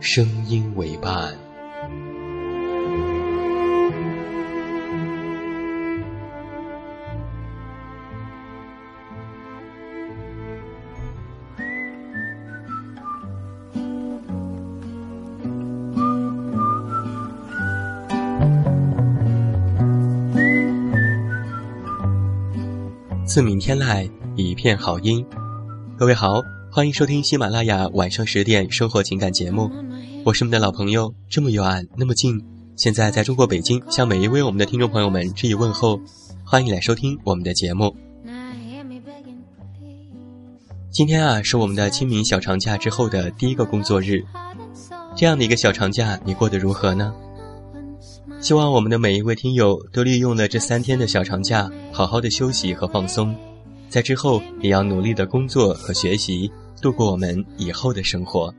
声音为伴。自鸣天籁，一片好音。各位好。欢迎收听喜马拉雅晚上十点生活情感节目，我是你们的老朋友，这么远那么近，现在在中国北京，向每一位我们的听众朋友们致以问候，欢迎来收听我们的节目。今天啊，是我们的清明小长假之后的第一个工作日，这样的一个小长假，你过得如何呢？希望我们的每一位听友都利用了这三天的小长假，好好的休息和放松，在之后也要努力的工作和学习。度过我们以后的生活。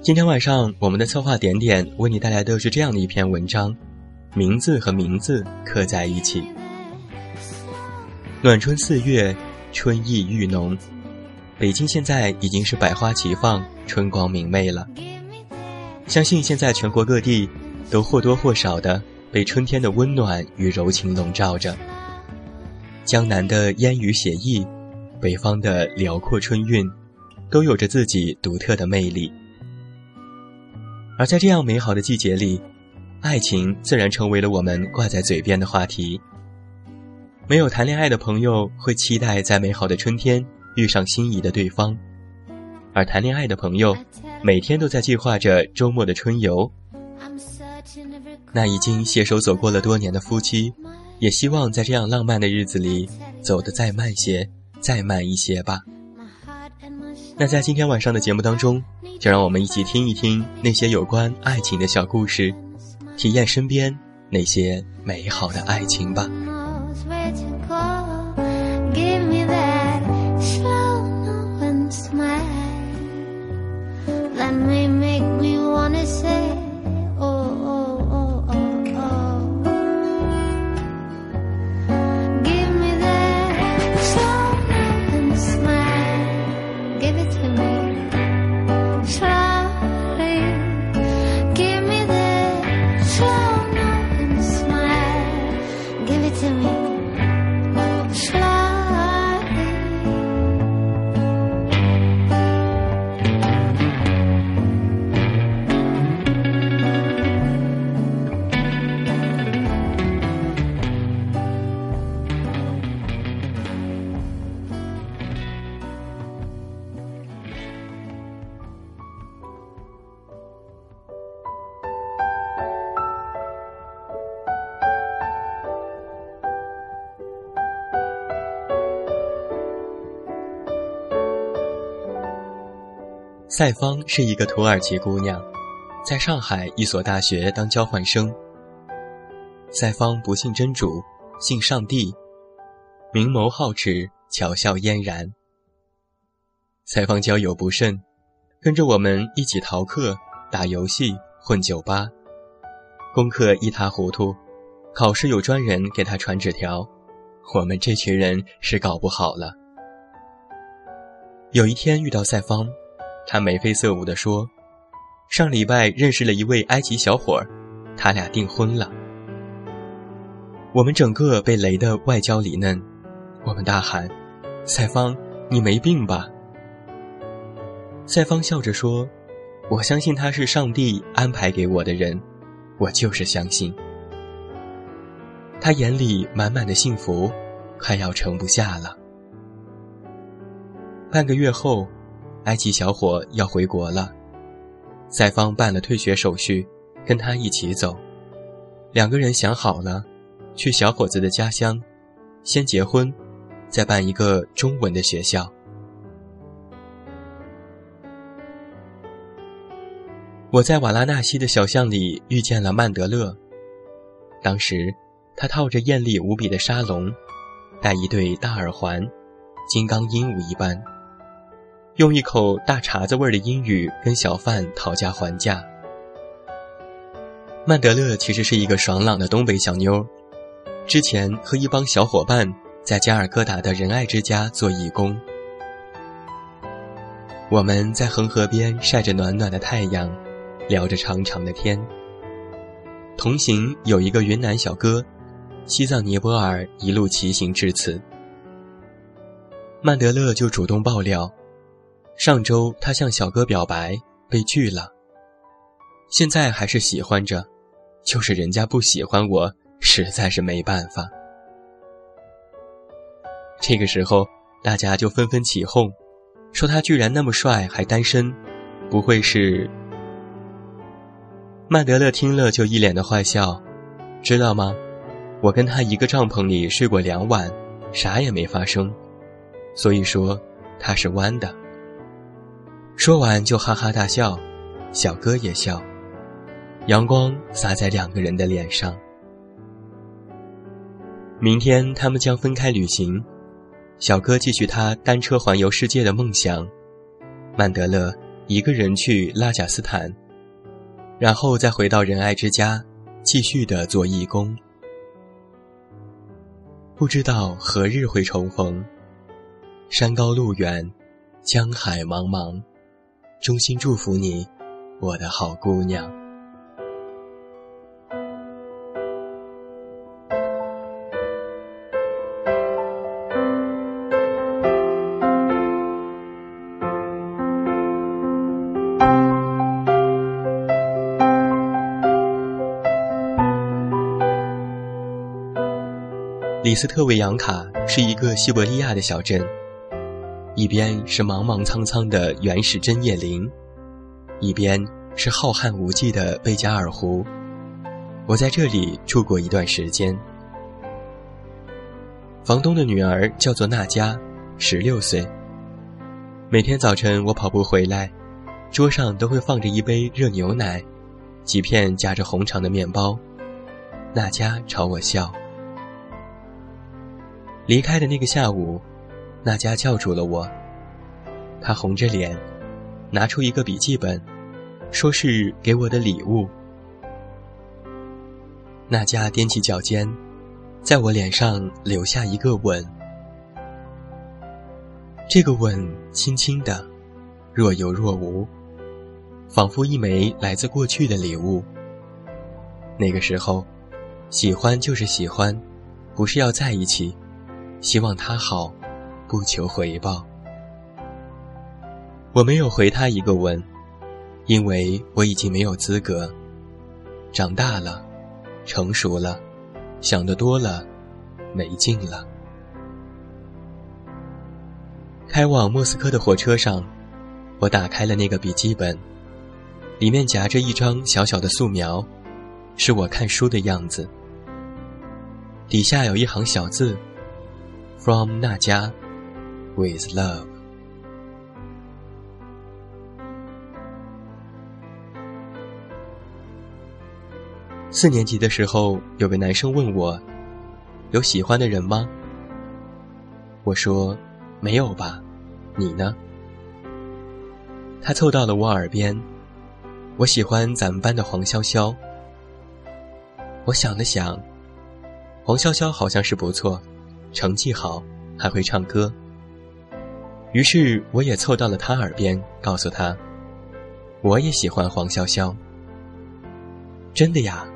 今天晚上，我们的策划点点为你带来的是这样的一篇文章：名字和名字刻在一起。暖春四月，春意愈浓，北京现在已经是百花齐放，春光明媚了。相信现在全国各地都或多或少的被春天的温暖与柔情笼罩着。江南的烟雨写意。北方的辽阔春韵，都有着自己独特的魅力。而在这样美好的季节里，爱情自然成为了我们挂在嘴边的话题。没有谈恋爱的朋友会期待在美好的春天遇上心仪的对方，而谈恋爱的朋友每天都在计划着周末的春游。那已经携手走过了多年的夫妻，也希望在这样浪漫的日子里走得再慢些。再慢一些吧。那在今天晚上的节目当中，就让我们一起听一听那些有关爱情的小故事，体验身边那些美好的爱情吧。赛芳是一个土耳其姑娘，在上海一所大学当交换生。赛芳不信真主，信上帝，明眸皓齿，巧笑嫣然。赛芳交友不慎，跟着我们一起逃课、打游戏、混酒吧，功课一塌糊涂，考试有专人给他传纸条，我们这群人是搞不好了。有一天遇到赛芳。他眉飞色舞地说：“上礼拜认识了一位埃及小伙儿，他俩订婚了。”我们整个被雷得外焦里嫩，我们大喊：“赛芳，你没病吧？”赛方笑着说：“我相信他是上帝安排给我的人，我就是相信。”他眼里满满的幸福，快要盛不下了。半个月后，埃及小伙要回国了，赛方办了退学手续，跟他一起走。两个人想好了，去小伙子的家乡，先结婚，再办一个中文的学校。我在瓦拉纳西的小巷里遇见了曼德勒，当时。他套着艳丽无比的沙龙，戴一对大耳环，金刚鹦鹉一般，用一口大碴子味儿的英语跟小贩讨价还价。曼德勒其实是一个爽朗的东北小妞，之前和一帮小伙伴在加尔各答的仁爱之家做义工，我们在恒河边晒着暖暖的太阳，聊着长长的天。同行有一个云南小哥。西藏尼泊尔一路骑行至此，曼德勒就主动爆料，上周他向小哥表白被拒了，现在还是喜欢着，就是人家不喜欢我，实在是没办法。这个时候，大家就纷纷起哄，说他居然那么帅还单身，不会是？曼德勒听了就一脸的坏笑，知道吗？我跟他一个帐篷里睡过两晚，啥也没发生，所以说他是弯的。说完就哈哈大笑，小哥也笑，阳光洒在两个人的脸上。明天他们将分开旅行，小哥继续他单车环游世界的梦想，曼德勒一个人去拉贾斯坦，然后再回到仁爱之家，继续的做义工。不知道何日会重逢。山高路远，江海茫茫，衷心祝福你，我的好姑娘。里斯特维扬卡是一个西伯利亚的小镇，一边是茫茫苍苍的原始针叶林，一边是浩瀚无际的贝加尔湖。我在这里住过一段时间。房东的女儿叫做娜佳，十六岁。每天早晨我跑步回来，桌上都会放着一杯热牛奶，几片夹着红肠的面包。娜佳朝我笑。离开的那个下午，那家叫住了我。他红着脸，拿出一个笔记本，说是给我的礼物。那家踮起脚尖，在我脸上留下一个吻。这个吻轻轻的，若有若无，仿佛一枚来自过去的礼物。那个时候，喜欢就是喜欢，不是要在一起。希望他好，不求回报。我没有回他一个吻，因为我已经没有资格。长大了，成熟了，想得多了，没劲了。开往莫斯科的火车上，我打开了那个笔记本，里面夹着一张小小的素描，是我看书的样子。底下有一行小字。From 那家，with love。四年级的时候，有个男生问我：“有喜欢的人吗？”我说：“没有吧，你呢？”他凑到了我耳边：“我喜欢咱们班的黄潇潇。”我想了想，黄潇潇好像是不错。成绩好，还会唱歌。于是我也凑到了他耳边，告诉他：“我也喜欢黄潇潇。”真的呀？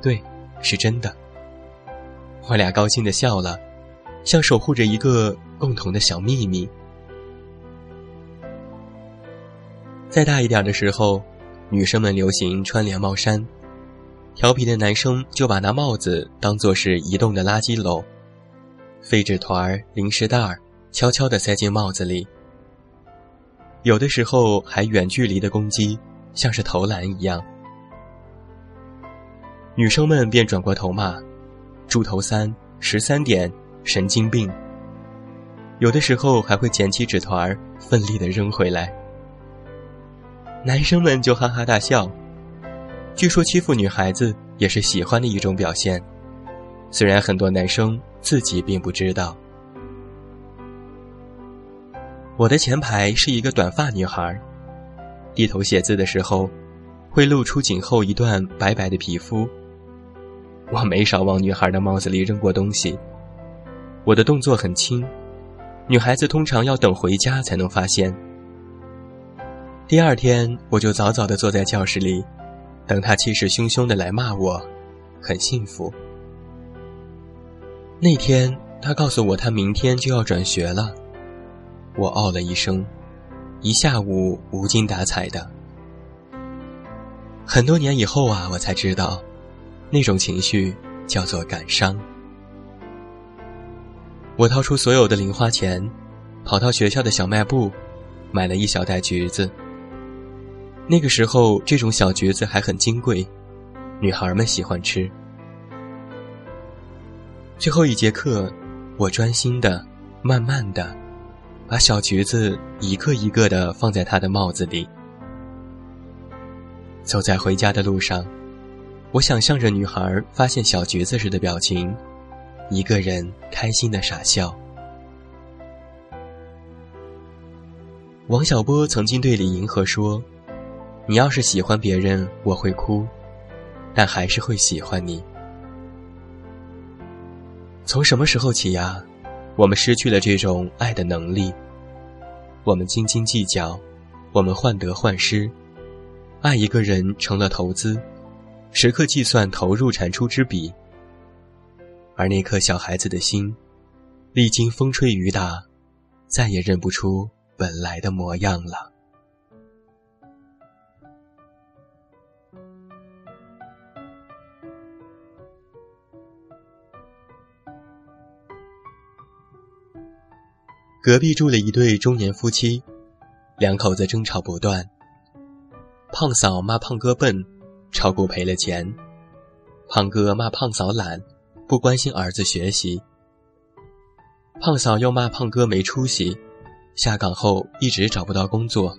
对，是真的。我俩高兴的笑了，像守护着一个共同的小秘密。再大一点的时候，女生们流行穿连帽衫，调皮的男生就把那帽子当作是移动的垃圾篓，废纸团儿、零食袋儿悄悄地塞进帽子里。有的时候还远距离的攻击，像是投篮一样。女生们便转过头骂：“猪头三，十三点，神经病。”有的时候还会捡起纸团儿，奋力地扔回来。男生们就哈哈大笑。据说欺负女孩子也是喜欢的一种表现，虽然很多男生自己并不知道。我的前排是一个短发女孩，低头写字的时候，会露出颈后一段白白的皮肤。我没少往女孩的帽子里扔过东西，我的动作很轻。女孩子通常要等回家才能发现。第二天，我就早早的坐在教室里，等她气势汹汹的来骂我，很幸福。那天，她告诉我她明天就要转学了，我哦了一声，一下午无精打采的。很多年以后啊，我才知道，那种情绪叫做感伤。我掏出所有的零花钱，跑到学校的小卖部，买了一小袋橘子。那个时候，这种小橘子还很金贵，女孩们喜欢吃。最后一节课，我专心的、慢慢的，把小橘子一个一个的放在他的帽子里。走在回家的路上，我想象着女孩发现小橘子时的表情。一个人开心的傻笑。王小波曾经对李银河说：“你要是喜欢别人，我会哭，但还是会喜欢你。”从什么时候起呀，我们失去了这种爱的能力？我们斤斤计较，我们患得患失，爱一个人成了投资，时刻计算投入产出之比。而那颗小孩子的心，历经风吹雨打，再也认不出本来的模样了。隔壁住了一对中年夫妻，两口子争吵不断。胖嫂骂胖哥笨，炒股赔了钱；胖哥骂胖嫂懒。不关心儿子学习，胖嫂又骂胖哥没出息，下岗后一直找不到工作。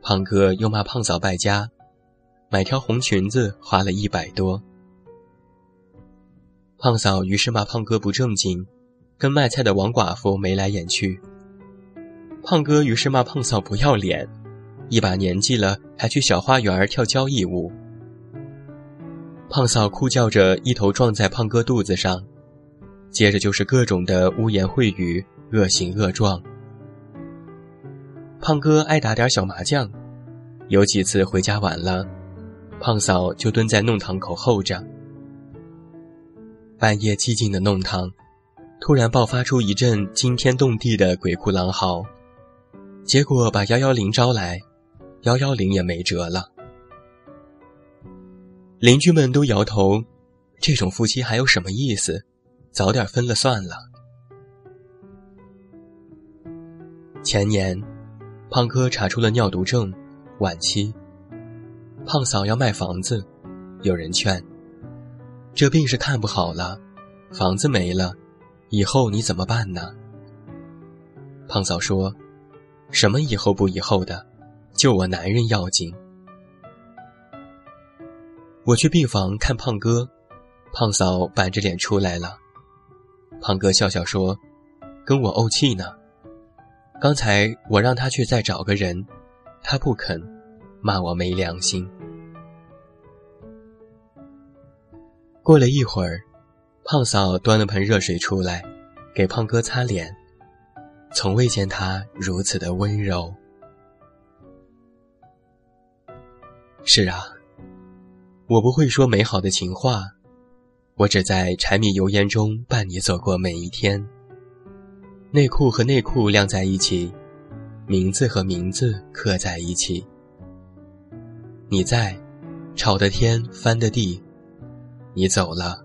胖哥又骂胖嫂败家，买条红裙子花了一百多。胖嫂于是骂胖哥不正经，跟卖菜的王寡妇眉来眼去。胖哥于是骂胖嫂不要脸，一把年纪了还去小花园跳交谊舞。胖嫂哭叫着，一头撞在胖哥肚子上，接着就是各种的污言秽语、恶行恶状。胖哥爱打点小麻将，有几次回家晚了，胖嫂就蹲在弄堂口候着。半夜寂静的弄堂，突然爆发出一阵惊天动地的鬼哭狼嚎，结果把幺幺零招来，幺幺零也没辙了。邻居们都摇头，这种夫妻还有什么意思？早点分了算了。前年，胖哥查出了尿毒症，晚期。胖嫂要卖房子，有人劝：这病是看不好了，房子没了，以后你怎么办呢？胖嫂说：什么以后不以后的，就我男人要紧。我去病房看胖哥，胖嫂板着脸出来了。胖哥笑笑说：“跟我怄气呢。刚才我让他去再找个人，他不肯，骂我没良心。”过了一会儿，胖嫂端了盆热水出来，给胖哥擦脸。从未见他如此的温柔。是啊。我不会说美好的情话，我只在柴米油盐中伴你走过每一天。内裤和内裤晾在一起，名字和名字刻在一起。你在，吵的天翻的地；你走了，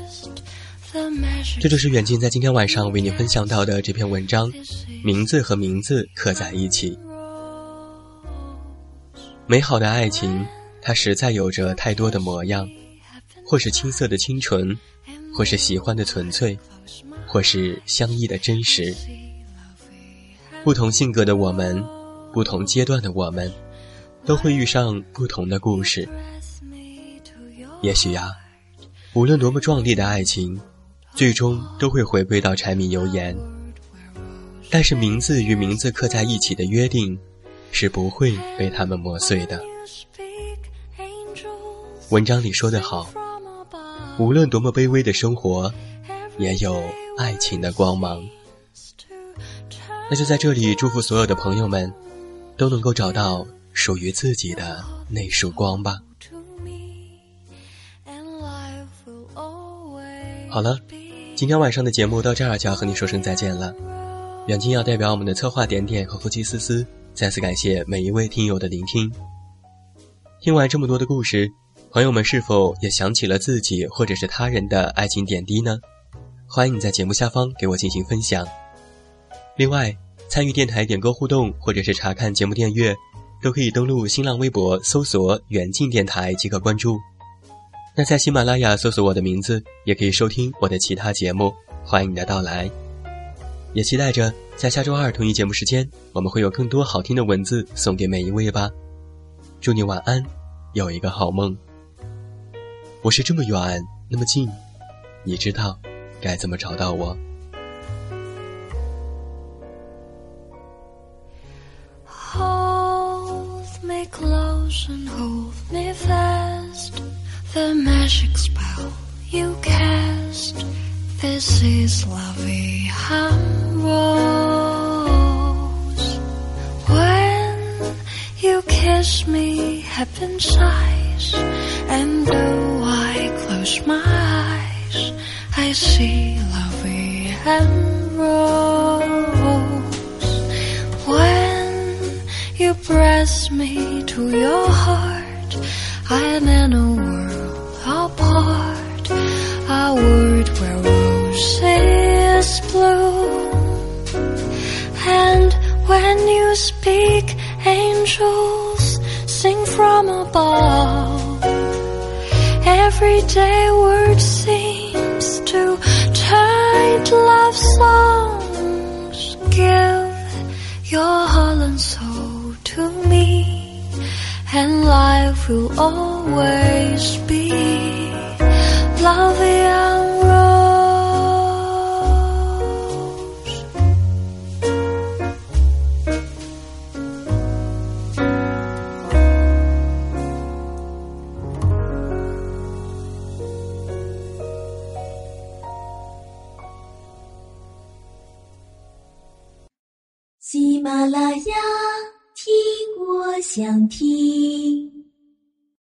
这就是远近在今天晚上为你分享到的这篇文章，名字和名字刻在一起。美好的爱情，它实在有着太多的模样，或是青涩的清纯，或是喜欢的纯粹，或是相依的真实。不同性格的我们，不同阶段的我们，都会遇上不同的故事。也许呀。无论多么壮丽的爱情，最终都会回归到柴米油盐。但是名字与名字刻在一起的约定，是不会被他们磨碎的。文章里说得好，无论多么卑微的生活，也有爱情的光芒。那就在这里祝福所有的朋友们，都能够找到属于自己的那束光吧。好了，今天晚上的节目到这儿就要和你说声再见了。远近要代表我们的策划点点和夫妻思思，再次感谢每一位听友的聆听。听完这么多的故事，朋友们是否也想起了自己或者是他人的爱情点滴呢？欢迎你在节目下方给我进行分享。另外，参与电台点歌互动或者是查看节目订阅，都可以登录新浪微博搜索“远近电台”即可关注。那在喜马拉雅搜索我的名字，也可以收听我的其他节目。欢迎你的到来，也期待着在下周二同一节目时间，我们会有更多好听的文字送给每一位吧。祝你晚安，有一个好梦。我是这么远那么近，你知道该怎么找到我？Hold me close and hold me fast. The magic spell you cast. This is lovey en Rose. When you kiss me, heaven sighs, and though I close my eyes, I see lovey en Rose. When you press me to your heart, I am in a world from above. Everyday word seems to turn love songs. Give your heart and soul to me and life will always be love